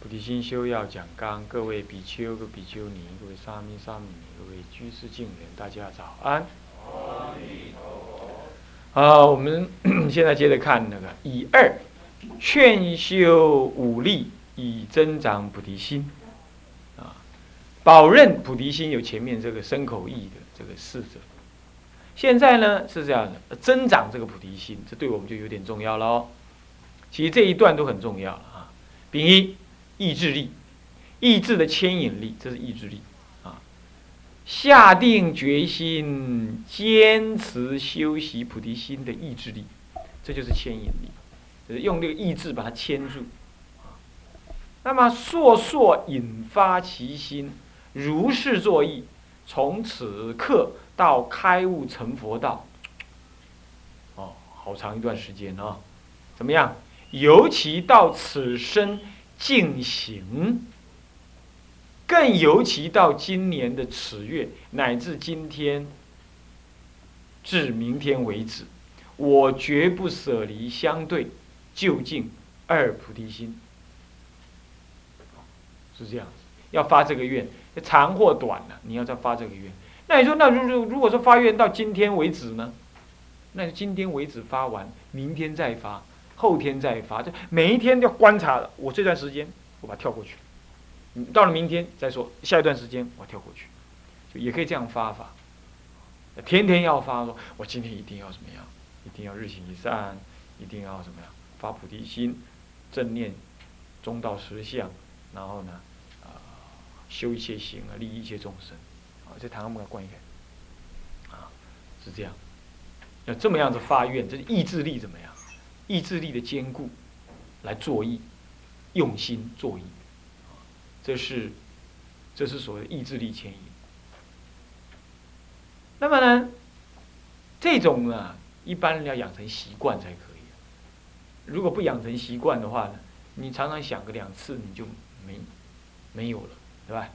菩提心修要讲纲，各位比丘、各比丘尼、各位沙弥、沙弥尼、各位居士、敬人，大家早安。好，我们现在接着看那个以二劝修五力，以增长菩提心。啊，保任菩提心有前面这个身口意的这个四者。现在呢是这样的，增长这个菩提心，这对我们就有点重要了哦。其实这一段都很重要了啊。丙一。意志力，意志的牵引力，这是意志力啊。下定决心，坚持修习菩提心的意志力，这就是牵引力，就是用这个意志把它牵住。那么，烁烁引发其心，如是作意，从此刻到开悟成佛道。哦，好长一段时间啊。怎么样？尤其到此生。进行，更尤其到今年的此月，乃至今天，至明天为止，我绝不舍离相对就近二菩提心，是这样子。要发这个愿，长或短呢？你要再发这个愿。那你说，那如如如果说发愿到今天为止呢？那就今天为止发完，明天再发。后天再发，就每一天要观察了。我这段时间我把它跳过去，到了明天再说。下一段时间我跳过去，就也可以这样发法。天天要发，说我今天一定要怎么样？一定要日行一善，一定要怎么样？发菩提心，正念中道实相，然后呢，啊，修一切行啊，利益一切众生。啊，这堂我们要观一看，啊，是这样。要这么样子发愿，这意志力怎么样？意志力的坚固，来作意，用心作意，这是，这是所谓意志力牵引。那么呢，这种呢，一般人要养成习惯才可以。如果不养成习惯的话呢，你常常想个两次，你就没没有了，对吧？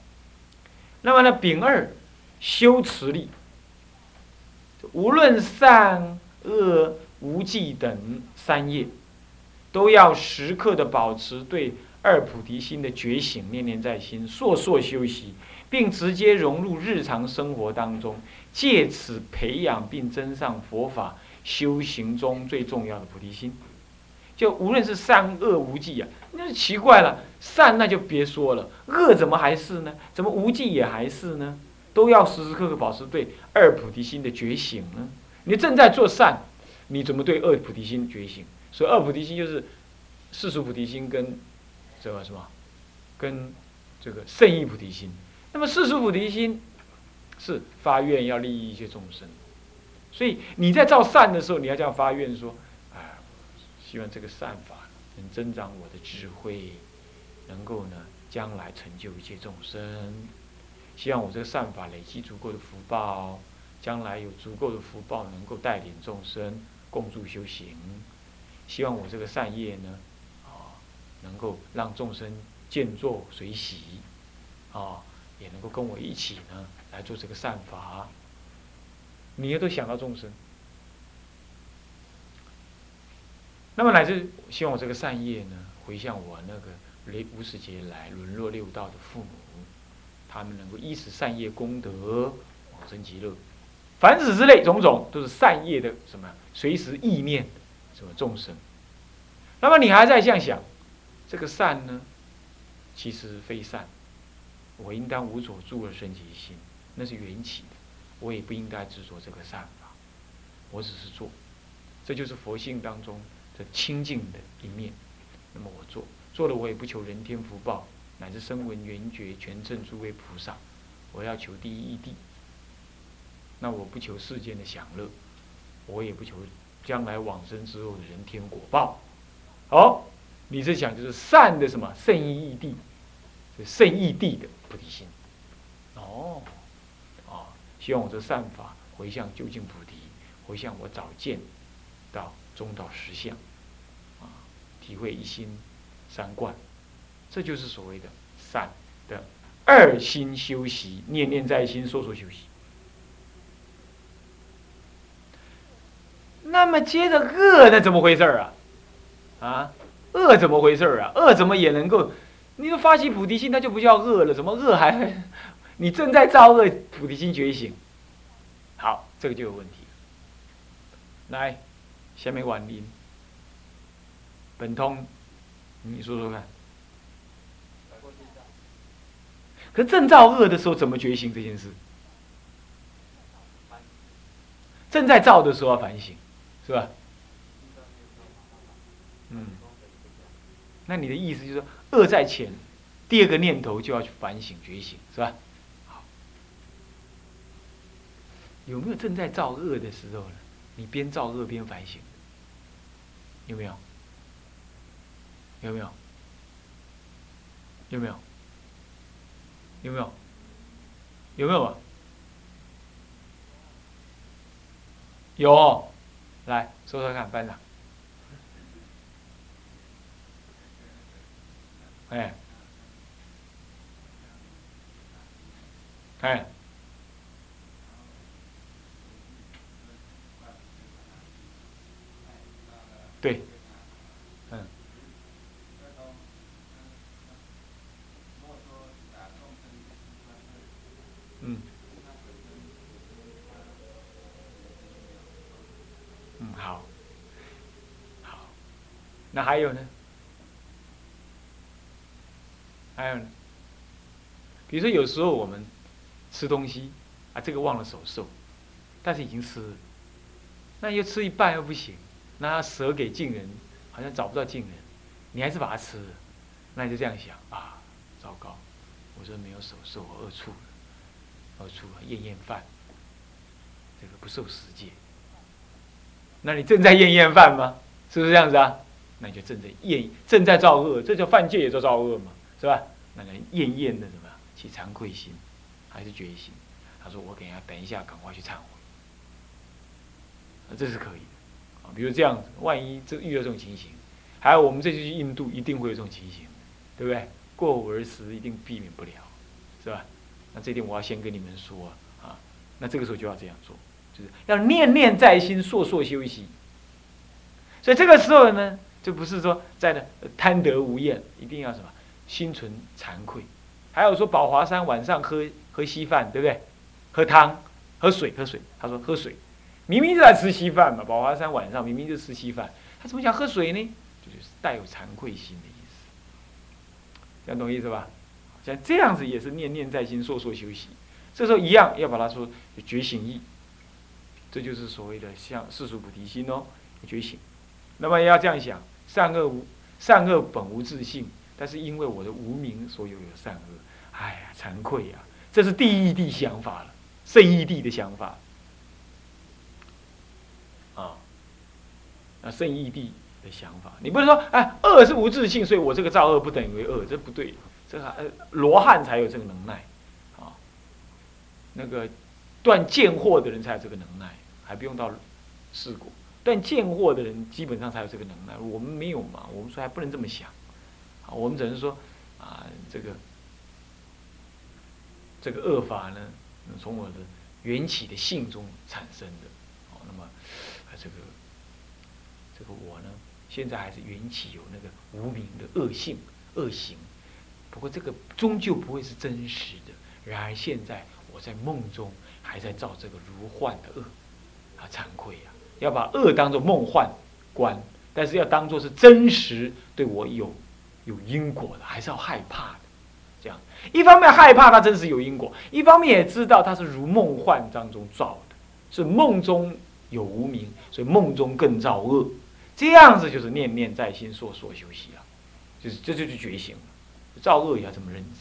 那么呢，丙二修持力，无论善恶。无忌等三业，都要时刻的保持对二菩提心的觉醒，念念在心，烁烁修习，并直接融入日常生活当中，借此培养并增上佛法修行中最重要的菩提心。就无论是善恶无忌啊，那就奇怪了，善那就别说了，恶怎么还是呢？怎么无忌也还是呢？都要时时刻刻保持对二菩提心的觉醒呢？你正在做善。你怎么对二菩提心觉醒？所以二菩提心就是世俗菩提心跟这个什么，跟这个圣意菩提心。那么世俗菩提心是发愿要利益一切众生，所以你在造善的时候，你要这样发愿说：啊，希望这个善法能增长我的智慧，能够呢将来成就一切众生。希望我这个善法累积足够的福报，将来有足够的福报能够带领众生。共助修行，希望我这个善业呢，啊，能够让众生见作随喜，啊，也能够跟我一起呢来做这个善法。你也都想到众生，那么乃至希望我这个善业呢，回向我那个雷无始劫来沦落六道的父母，他们能够依此善业功德往生极乐。凡此之类种种，都是善业的什么？随时意念什么众生？那么你还在这样想，这个善呢？其实非善。我应当无所住而生其心，那是缘起的。我也不应该执着这个善法，我只是做。这就是佛性当中的清净的一面。那么我做，做了我也不求人天福报，乃至声闻缘觉全证诸位菩萨，我要求第一义谛。那我不求世间的享乐，我也不求将来往生之后的人天果报。好，你是想就是善的什么圣意义地，圣义地的菩提心。哦，啊，希望我这善法回向究竟菩提，回向我早见到中道实相，啊，体会一心三观，这就是所谓的善的二心修习，念念在心，说说修习。那么接着恶，那怎么回事啊？啊，恶怎么回事啊？恶怎么也能够？你说发起菩提心，它就不叫恶了？怎么恶还？你正在造恶，菩提心觉醒。好，这个就有问题。来，下面婉林，本通，你说说看。可正造恶的时候，怎么觉醒这件事？正在造的时候要反省。是吧？嗯，那你的意思就是说，恶在前，第二个念头就要去反省觉醒，是吧？好，有没有正在造恶的时候呢？你边造恶边反省，有没有？有没有？有没有？有没有？有没有啊？有。来说说看，班长。哎，哎，对，嗯，嗯。好，好，那还有呢？还有呢？比如说，有时候我们吃东西啊，这个忘了手受，但是已经吃了，那又吃一半又不行，那舍给近人，好像找不到近人，你还是把它吃了，那你就这样想啊，糟糕，我说没有手受，我饿处了，饿处了，厌厌饭，这个不受十戒。那你正在厌厌饭吗？是不是这样子啊？那就正在厌，正在造恶，这叫犯戒也叫造恶嘛，是吧？那个厌厌的什么起惭愧心，还是决心？他说：“我给人家等一下，赶快去忏悔。”这是可以的啊。比如这样子，万一这遇到这种情形，还有我们这次去印度，一定会有这种情形，对不对？过午而食，一定避免不了，是吧？那这点我要先跟你们说啊。那这个时候就要这样做。就是要念念在心，烁烁修习。所以这个时候呢，就不是说在那贪得无厌，一定要什么心存惭愧。还有说宝华山晚上喝喝稀饭，对不对？喝汤、喝水、喝水。他说喝水，明明就在吃稀饭嘛。宝华山晚上明明就吃稀饭，他怎么想喝水呢？就是带有惭愧心的意思。这样懂意思吧？像这样子也是念念在心，烁烁休息。这时候一样要把它说觉醒意。这就是所谓的像世俗菩提心哦，觉醒。那么要这样想，善恶无善恶本无自性，但是因为我的无名，所以有善恶。哎呀，惭愧呀！这是第一地想法了，圣义地的想法。啊，那，圣义地的想法，你不是说哎，恶是无自性，所以我这个造恶不等于恶，这不对。这个呃，罗汉才有这个能耐，啊，那个断见惑的人才有这个能耐。还不用到事故，但见货的人基本上才有这个能耐，我们没有嘛？我们说还不能这么想，啊，我们只能说啊，这个这个恶法呢，从我的缘起的性中产生的，哦，那么啊这个这个我呢，现在还是缘起有那个无名的恶性恶行，不过这个终究不会是真实的。然而现在我在梦中还在造这个如幻的恶。啊惭愧呀，要把恶当做梦幻观，但是要当做是真实对我有有因果的，还是要害怕的。这样，一方面害怕它真实有因果，一方面也知道它是如梦幻当中造的，是梦中有无名，所以梦中更造恶。这样子就是念念在心，说说修习了，就是这就是觉醒了。造恶也要这么认知。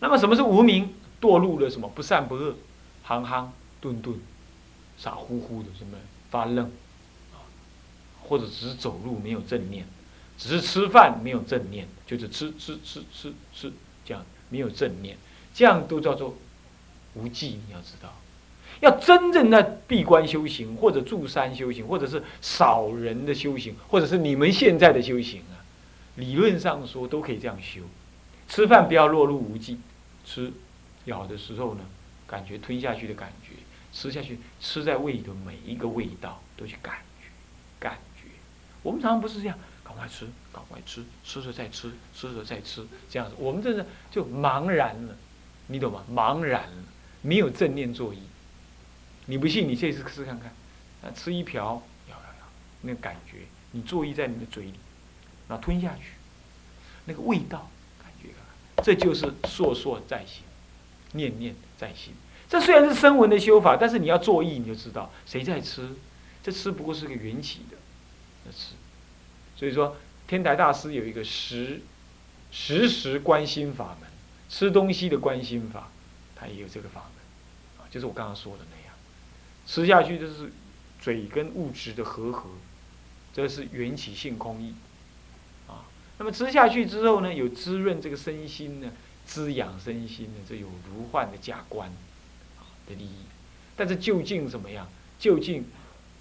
那么什么是无名？堕入了什么不善不恶，行行顿顿。傻乎乎的，什么发愣，啊，或者只是走路没有正念，只是吃饭没有正念，就是吃吃吃吃吃这样没有正念，这样都叫做无忌。你要知道，要真正的闭关修行，或者住山修行，或者是少人的修行，或者是你们现在的修行啊，理论上说都可以这样修。吃饭不要落入无忌，吃咬的时候呢，感觉吞下去的感觉，吃下去吃在胃里的每一个味道都去感觉，感觉。我们常常不是这样，赶快吃，赶快吃，吃着再吃，吃着再吃，这样子，我们这是就茫然了，你懂吗？茫然了，没有正念作意。你不信，你这次试看看，啊，吃一瓢，咬咬咬，那个感觉，你作意在你的嘴里，然后吞下去，那个味道。感觉这就是烁烁在心，念念在心。这虽然是声闻的修法，但是你要作意，你就知道谁在吃。这吃不过是个缘起的，那吃。所以说，天台大师有一个时时时观心法门，吃东西的观心法，他也有这个法门啊，就是我刚刚说的那样，吃下去就是嘴跟物质的和合，这是缘起性空意。啊那么吃下去之后呢，有滋润这个身心呢，滋养身心呢，这有如幻的假观，的利益。但是究竟怎么样？究竟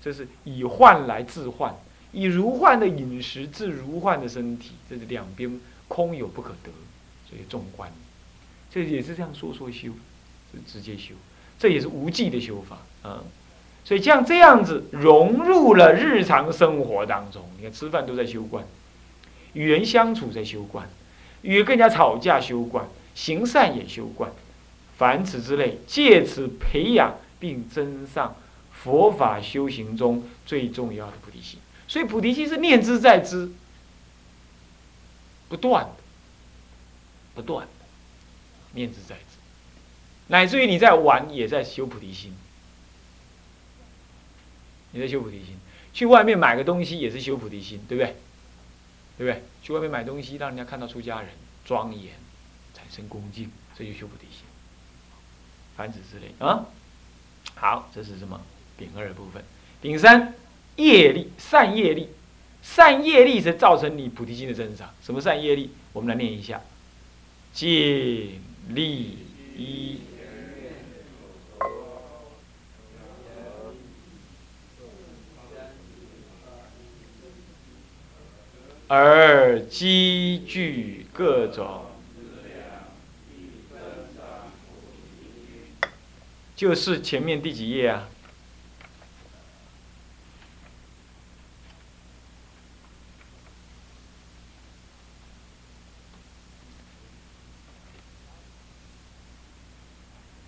这是以患来治患，以如患的饮食治如患的身体，这是两边空有不可得，所以纵观，这也是这样说说修，是直接修，这也是无忌的修法啊。所以像这样子融入了日常生活当中，你看吃饭都在修观。与人相处在修观，与更加吵架修观，行善也修观，凡此之类，借此培养并增上佛法修行中最重要的菩提心。所以菩提心是念之在之，不断的，不断的念之在之，乃至于你在玩也在修菩提心，你在修菩提心，去外面买个东西也是修菩提心，对不对？对不对？去外面买东西，让人家看到出家人庄严，产生恭敬，这就修菩提心。繁殖之类啊，好，这是什么？丙二的部分。丙三，业力，善业力，善业力是造成你菩提心的增长。什么善业力？我们来念一下：戒力一。而积聚各种，就是前面第几页啊？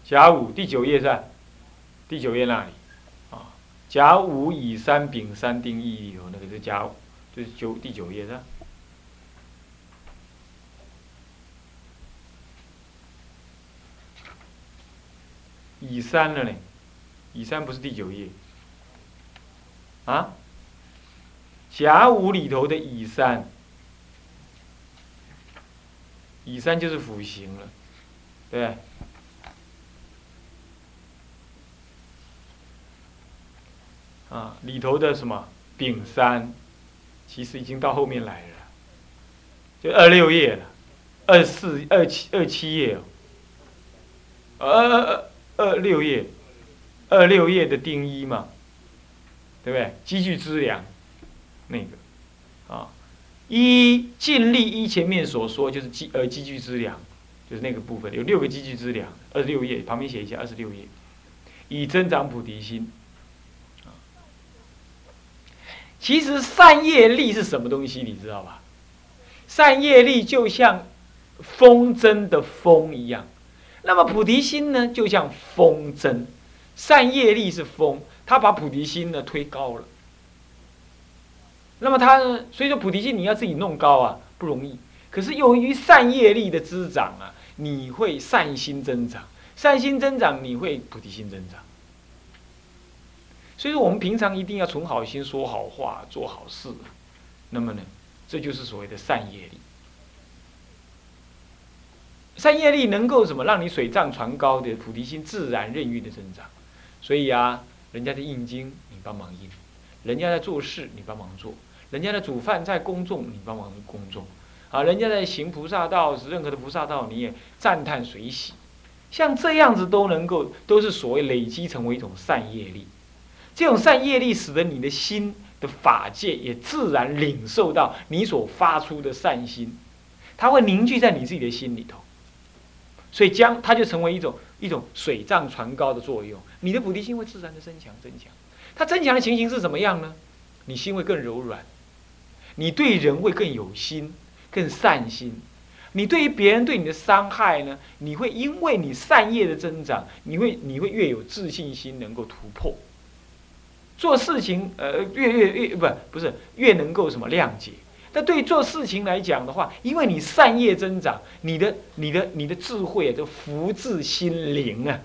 甲午第九页是吧？第九页那里啊？甲午乙三丙三丁一里头那个是甲午。就是九第九页是乙三了呢？乙三不是第九页。啊？甲午里头的乙三，乙三就是辅行了，对啊，里头的什么？丙三？其实已经到后面来了，就二六页了，二四二七二七页哦，二二六页，二六页的定一嘛，对不对？积聚资粮，那个啊，一尽力一前面所说就是积呃积聚资粮，就是那个部分有六个积聚资粮，二十六页旁边写一下二十六页，以增长菩提心。其实善业力是什么东西？你知道吧？善业力就像风筝的风一样，那么菩提心呢，就像风筝。善业力是风，它把菩提心呢推高了。那么它，所以说菩提心你要自己弄高啊，不容易。可是由于善业力的滋长啊，你会善心增长，善心增长，你会菩提心增长。所以说，我们平常一定要存好心、说好话、做好事。那么呢，这就是所谓的善业力。善业力能够什么？让你水涨船高的菩提心自然任运的增长。所以啊，人家的印经，你帮忙印；人家在做事，你帮忙做；人家在煮饭在公众，你帮忙公众。啊，人家在行菩萨道，任何的菩萨道，你也赞叹随喜。像这样子都能够，都是所谓累积成为一种善业力。这种善业力使得你的心的法界也自然领受到你所发出的善心，它会凝聚在你自己的心里头。所以将它就成为一种一种水涨船高的作用，你的菩提心会自然的增强增强。它增强的情形是怎么样呢？你心会更柔软，你对人会更有心。更善心，你对于别人对你的伤害呢？你会因为你善业的增长，你会你会越有自信心，能够突破。做事情，呃，越越越不不是越能够什么谅解。那对做事情来讲的话，因为你善业增长，你的你的你的智慧啊，就福至心灵啊。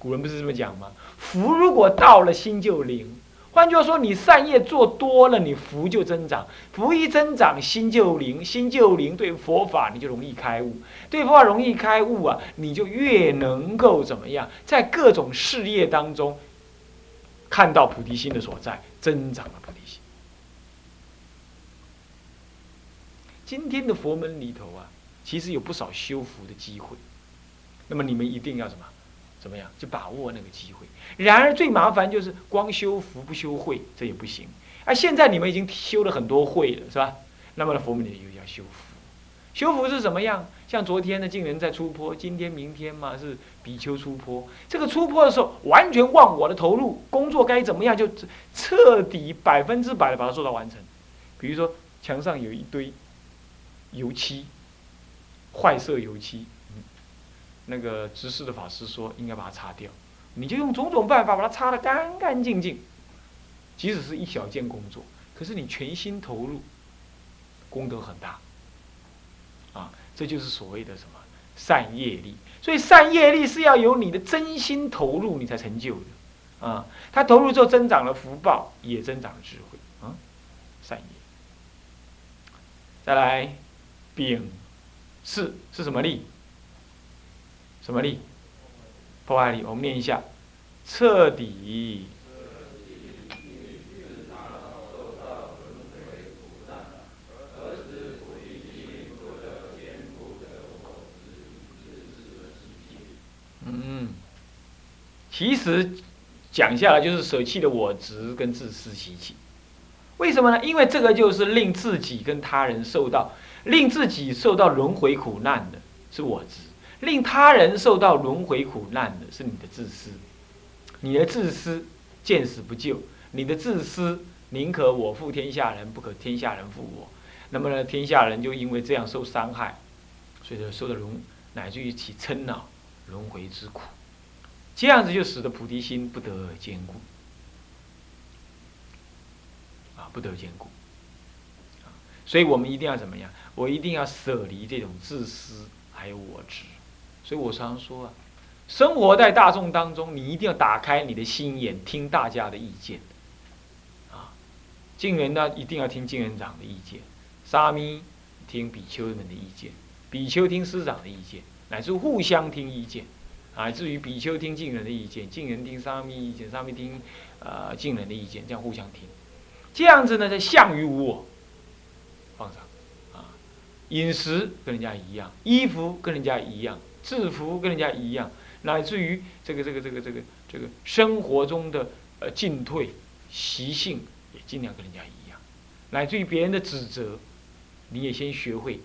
古人不是这么讲吗？福如果到了，心就灵。换句话说，你善业做多了，你福就增长，福一增长，心就灵，心就灵，对佛法你就容易开悟，对佛法容易开悟啊，你就越能够怎么样，在各种事业当中看到菩提心的所在，增长心。今天的佛门里头啊，其实有不少修福的机会，那么你们一定要什么？怎么样？就把握那个机会。然而最麻烦就是光修福不修慧，这也不行。啊，现在你们已经修了很多慧了，是吧？那么佛门里又要修福。修福是怎么样？像昨天的净人在出坡，今天、明天嘛是比丘出坡。这个出坡的时候，完全忘我的投入，工作该怎么样就彻底百分之百的把它做到完成。比如说墙上有一堆油漆，坏色油漆。那个执事的法师说，应该把它擦掉，你就用种种办法把它擦得干干净净。即使是一小件工作，可是你全心投入，功德很大。啊，这就是所谓的什么善业力。所以善业力是要有你的真心投入，你才成就的。啊，他投入之后增长了福报，也增长了智慧。啊，善业。再来，丙是是什么力？什么力？破坏力。我们念一下：彻底。嗯，其实讲下来就是舍弃的我执跟自私习气。为什么呢？因为这个就是令自己跟他人受到，令自己受到轮回苦难的是我执。令他人受到轮回苦难的是你的自私，你的自私见死不救，你的自私宁可我负天下人，不可天下人负我。那么呢，天下人就因为这样受伤害，所以说受到轮，乃至于起嗔恼、轮回之苦。这样子就使得菩提心不得而坚固，啊，不得坚固。所以我们一定要怎么样？我一定要舍离这种自私，还有我执。所以我常说啊，生活在大众当中，你一定要打开你的心眼，听大家的意见。啊，敬人呢一定要听敬人长的意见，沙弥听比丘们的意见，比丘听师长的意见，乃至互相听意见。啊，至于比丘听敬人的意见，敬人听沙弥意见，沙弥听呃敬人的意见，这样互相听。这样子呢，在相于无我，放上啊，饮食跟人家一样，衣服跟人家一样。制服跟人家一样，乃至于这个这个这个这个这个生活中的呃进退习性也尽量跟人家一样，乃至于别人的指责，你也先学会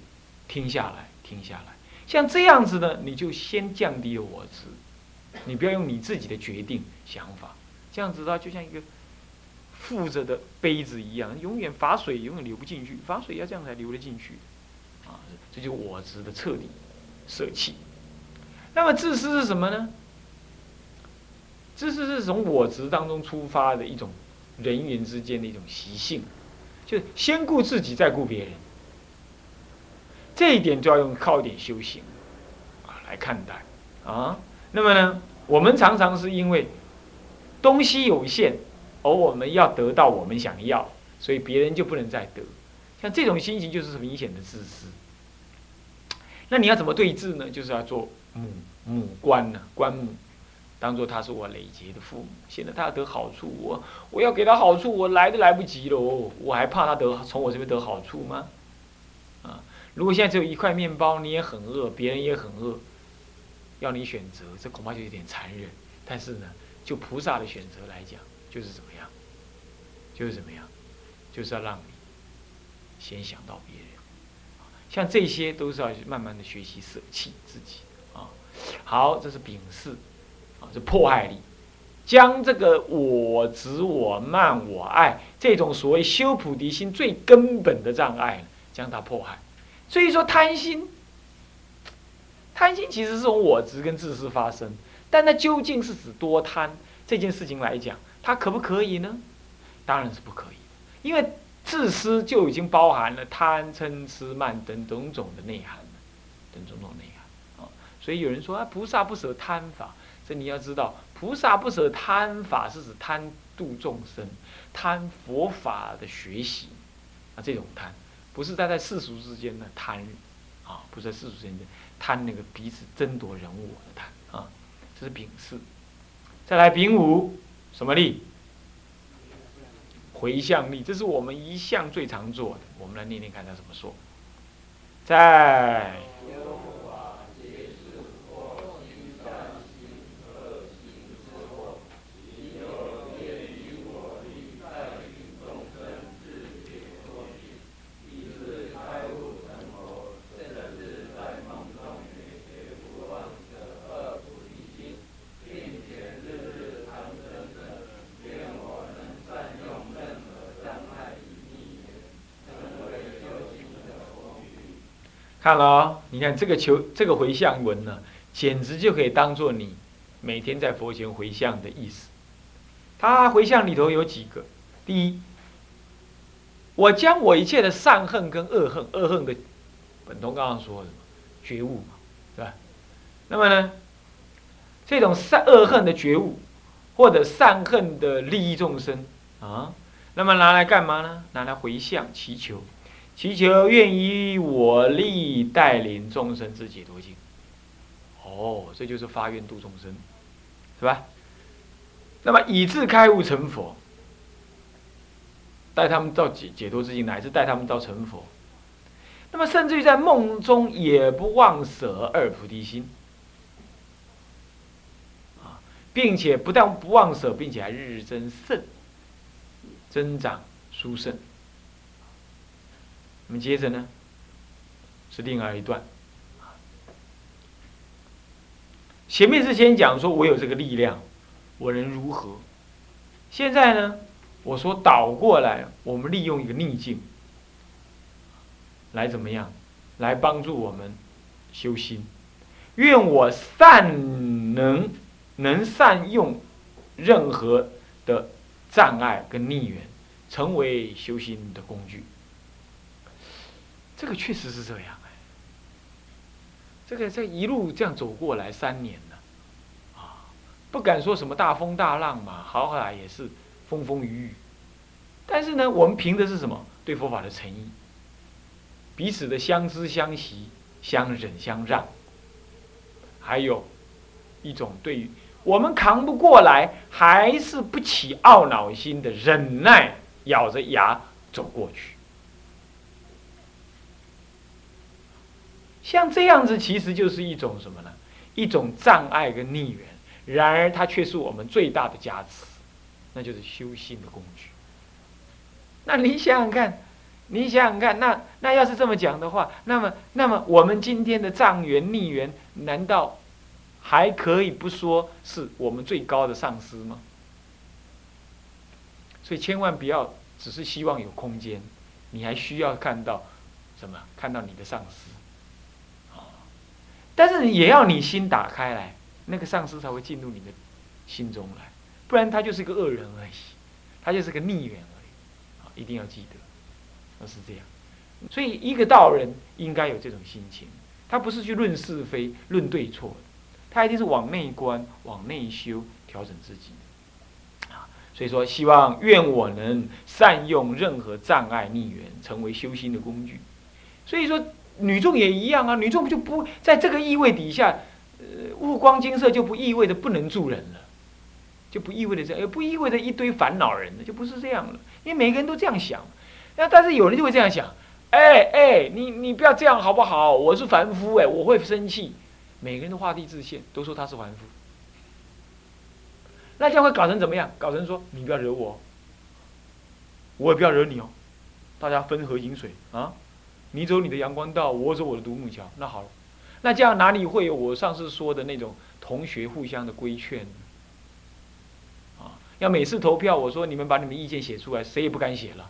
听下来，听下来。像这样子呢，你就先降低我执，你不要用你自己的决定想法，这样子的话就像一个负着的杯子一样，永远罚水永远流不进去，罚水要这样才流得进去，啊，这就是我执的彻底舍弃。那么自私是什么呢？自私是从我执当中出发的一种人员之间的一种习性，就是先顾自己，再顾别人。这一点就要用靠一点修行啊来看待啊。那么呢，我们常常是因为东西有限，而我们要得到我们想要，所以别人就不能再得。像这种心情就是明显的自私。那你要怎么对峙呢？就是要做。母母官呢？官母当做他是我累劫的父母。现在他要得好处，我我要给他好处，我来都来不及了，我还怕他得从我这边得好处吗？啊，如果现在只有一块面包，你也很饿，别人也很饿，要你选择，这恐怕就有点残忍。但是呢，就菩萨的选择来讲，就是怎么样，就是怎么样，就是要让你先想到别人。像这些都是要慢慢的学习舍弃自己啊。好，这是丙巳，啊，是迫害力，将这个我执、我慢、我爱这种所谓修菩提心最根本的障碍，将它迫害。所以说贪心，贪心其实是从我执跟自私发生，但那究竟是指多贪这件事情来讲，它可不可以呢？当然是不可以，因为。自私就已经包含了贪嗔痴慢等种种的内涵等种种内涵啊。所以有人说啊，菩萨不舍贪法，这你要知道，菩萨不舍贪法是指贪度众生、贪佛法的学习啊，这种贪不是在在世俗之间的贪啊，不是在世俗之间的贪那个彼此争夺人我的贪啊，这是丙四。再来丙五，什么力？回向力，这是我们一向最常做的。我们来念念看他怎么说，在。看了，你看这个求这个回向文呢，简直就可以当做你每天在佛前回向的意思。他回向里头有几个：第一，我将我一切的善恨跟恶恨，恶恨的本通刚刚说什么觉悟嘛，是吧？那么呢，这种善恶恨的觉悟，或者善恨的利益众生啊，那么拿来干嘛呢？拿来回向祈求。祈求愿以我力带领众生之解脱境。哦，这就是发愿度众生，是吧？那么以至开悟成佛，带他们到解解脱之境，乃至带他们到成佛。那么甚至于在梦中也不忘舍二菩提心，啊，并且不但不忘舍，并且还日日增胜，增长殊胜。我们接着呢，是另外一段。前面是先讲说我有这个力量，我能如何？现在呢，我说倒过来，我们利用一个逆境，来怎么样？来帮助我们修心。愿我善能能善用任何的障碍跟逆缘，成为修心的工具。这个确实是这样哎，这个这一路这样走过来三年了，啊，不敢说什么大风大浪嘛，好歹也是风风雨雨。但是呢，我们凭的是什么？对佛法的诚意，彼此的相知相惜、相忍相让，还有一种对于我们扛不过来，还是不起懊恼心的忍耐，咬着牙走过去。像这样子，其实就是一种什么呢？一种障碍跟逆缘。然而，它却是我们最大的加持，那就是修心的工具。那你想想看，你想想看，那那要是这么讲的话，那么那么我们今天的障缘逆缘，难道还可以不说是我们最高的上司吗？所以千万不要只是希望有空间，你还需要看到什么？看到你的上司。但是也要你心打开来，那个上司才会进入你的心中来，不然他就是一个恶人而已，他就是个逆缘而已，啊，一定要记得，那是这样。所以一个道人应该有这种心情，他不是去论是非、论对错，他一定是往内观、往内修，调整自己。啊，所以说希望愿我能善用任何障碍逆缘，成为修心的工具。所以说。女众也一样啊，女众就不在这个意味底下，呃，物光金色就不意味着不能助人了，就不意味着这样，也不意味着一堆烦恼人了，就不是这样了。因为每个人都这样想，那但是有人就会这样想，哎哎，你你不要这样好不好？我是凡夫哎，我会生气。每个人都画地自限，都说他是凡夫。那这样会搞成怎么样？搞成说你不要惹我，我也不要惹你哦，大家分河饮水啊，你走你的阳光道，我走我的独木桥。那好了，那这样哪里会有我上次说的那种同学互相的规劝呢？啊，要每次投票，我说你们把你们意见写出来，谁也不敢写了。